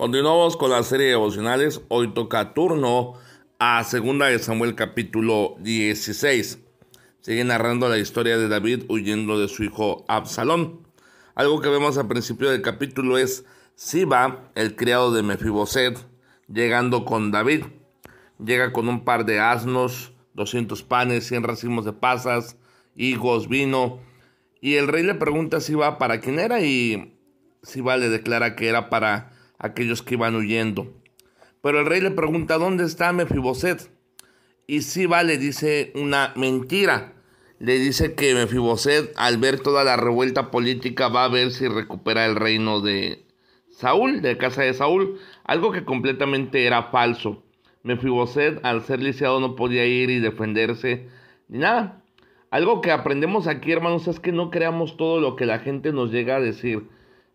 Continuamos con la serie de devocionales. Hoy toca turno a Segunda de Samuel capítulo 16. Sigue narrando la historia de David huyendo de su hijo Absalón. Algo que vemos al principio del capítulo es Siba, el criado de Mefiboset, llegando con David. Llega con un par de asnos, 200 panes, 100 racimos de pasas, higos, vino. Y el rey le pregunta a Siba para quién era y Siba le declara que era para aquellos que iban huyendo. Pero el rey le pregunta, ¿dónde está Mefiboset? Y Siba le dice una mentira. Le dice que Mefiboset, al ver toda la revuelta política, va a ver si recupera el reino de Saúl, de casa de Saúl. Algo que completamente era falso. Mefiboset, al ser lisiado, no podía ir y defenderse ni nada. Algo que aprendemos aquí, hermanos, es que no creamos todo lo que la gente nos llega a decir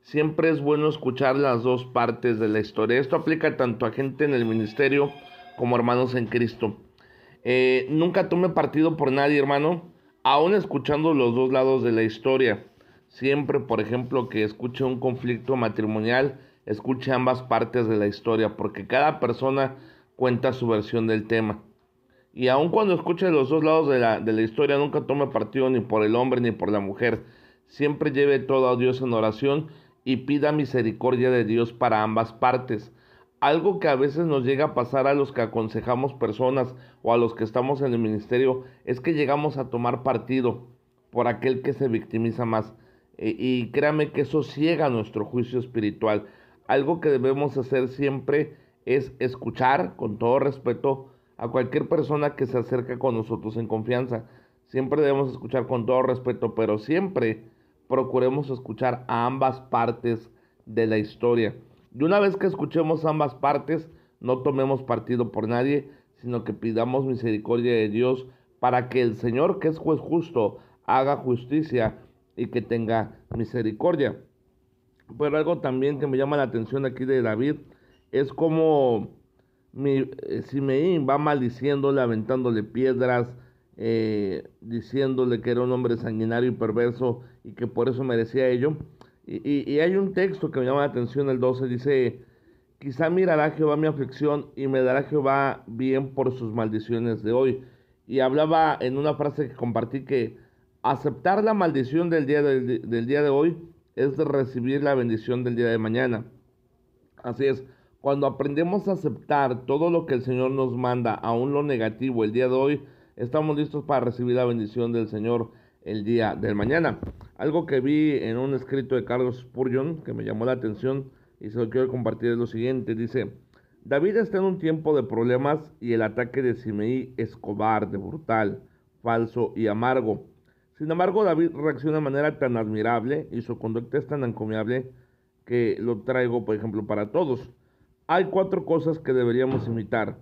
siempre es bueno escuchar las dos partes de la historia. Esto aplica tanto a gente en el ministerio como hermanos en Cristo. Eh, nunca tome partido por nadie, hermano, aún escuchando los dos lados de la historia. Siempre, por ejemplo, que escuche un conflicto matrimonial, escuche ambas partes de la historia, porque cada persona cuenta su versión del tema. Y aun cuando escuche los dos lados de la, de la historia, nunca tome partido ni por el hombre ni por la mujer. Siempre lleve todo a Dios en oración y pida misericordia de Dios para ambas partes. Algo que a veces nos llega a pasar a los que aconsejamos personas o a los que estamos en el ministerio es que llegamos a tomar partido por aquel que se victimiza más. E, y créame que eso ciega nuestro juicio espiritual. Algo que debemos hacer siempre es escuchar con todo respeto a cualquier persona que se acerque con nosotros en confianza. Siempre debemos escuchar con todo respeto, pero siempre procuremos escuchar a ambas partes de la historia. Y una vez que escuchemos ambas partes, no tomemos partido por nadie, sino que pidamos misericordia de Dios para que el Señor, que es juez justo, haga justicia y que tenga misericordia. Pero algo también que me llama la atención aquí de David es como mi, eh, Simeín va maldiciéndole, aventándole piedras, eh, diciéndole que era un hombre sanguinario y perverso y que por eso merecía ello. Y, hay un texto que me llama la atención, el 12, dice, quizá mirará Jehová mi aflicción y me dará Jehová bien por sus maldiciones de hoy. Y hablaba en una frase que compartí que aceptar la maldición del día, del, del día de hoy es recibir la bendición del día de mañana. Así es, cuando aprendemos a aceptar todo lo que el Señor nos manda, aún lo negativo, el día de hoy, estamos listos para recibir la bendición del Señor el día del mañana. Algo que vi en un escrito de Carlos Spurgeon que me llamó la atención y se lo quiero compartir es lo siguiente. Dice, David está en un tiempo de problemas y el ataque de Simeí es cobarde, brutal, falso y amargo. Sin embargo, David reacciona de manera tan admirable y su conducta es tan encomiable que lo traigo, por ejemplo, para todos. Hay cuatro cosas que deberíamos imitar.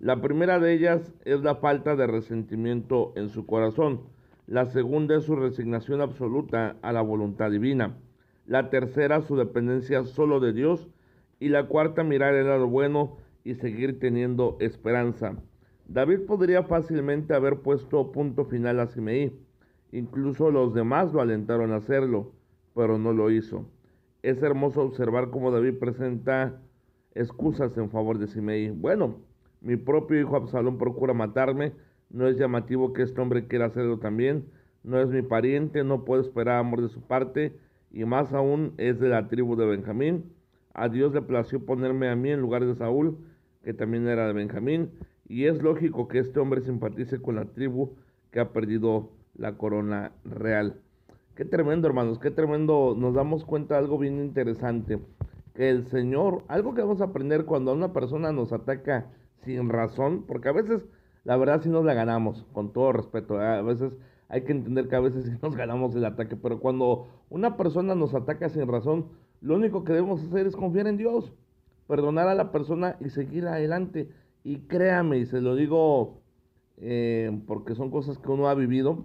La primera de ellas es la falta de resentimiento en su corazón. La segunda es su resignación absoluta a la voluntad divina. La tercera, su dependencia solo de Dios. Y la cuarta, mirar el lado bueno y seguir teniendo esperanza. David podría fácilmente haber puesto punto final a Simeí. Incluso los demás lo alentaron a hacerlo, pero no lo hizo. Es hermoso observar cómo David presenta excusas en favor de Simeí. Bueno, mi propio hijo Absalón procura matarme. No es llamativo que este hombre quiera hacerlo también. No es mi pariente, no puedo esperar amor de su parte. Y más aún es de la tribu de Benjamín. A Dios le plació ponerme a mí en lugar de Saúl, que también era de Benjamín. Y es lógico que este hombre simpatice con la tribu que ha perdido la corona real. Qué tremendo, hermanos, qué tremendo. Nos damos cuenta de algo bien interesante. Que el Señor, algo que vamos a aprender cuando una persona nos ataca sin razón, porque a veces la verdad sí nos la ganamos, con todo respeto, a veces hay que entender que a veces sí nos ganamos el ataque, pero cuando una persona nos ataca sin razón, lo único que debemos hacer es confiar en Dios, perdonar a la persona y seguir adelante. Y créame, y se lo digo eh, porque son cosas que uno ha vivido,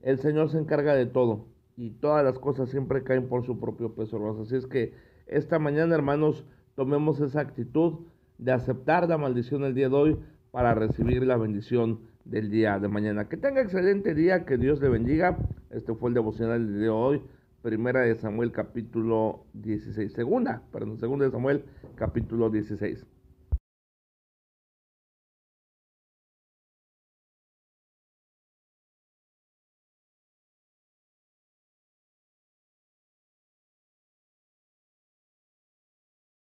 el Señor se encarga de todo y todas las cosas siempre caen por su propio peso, Así es que esta mañana, hermanos, tomemos esa actitud de aceptar la maldición del día de hoy para recibir la bendición del día de mañana. Que tenga excelente día, que Dios le bendiga. Este fue el devocional del día de hoy. Primera de Samuel capítulo 16. Segunda, perdón, segunda de Samuel capítulo 16.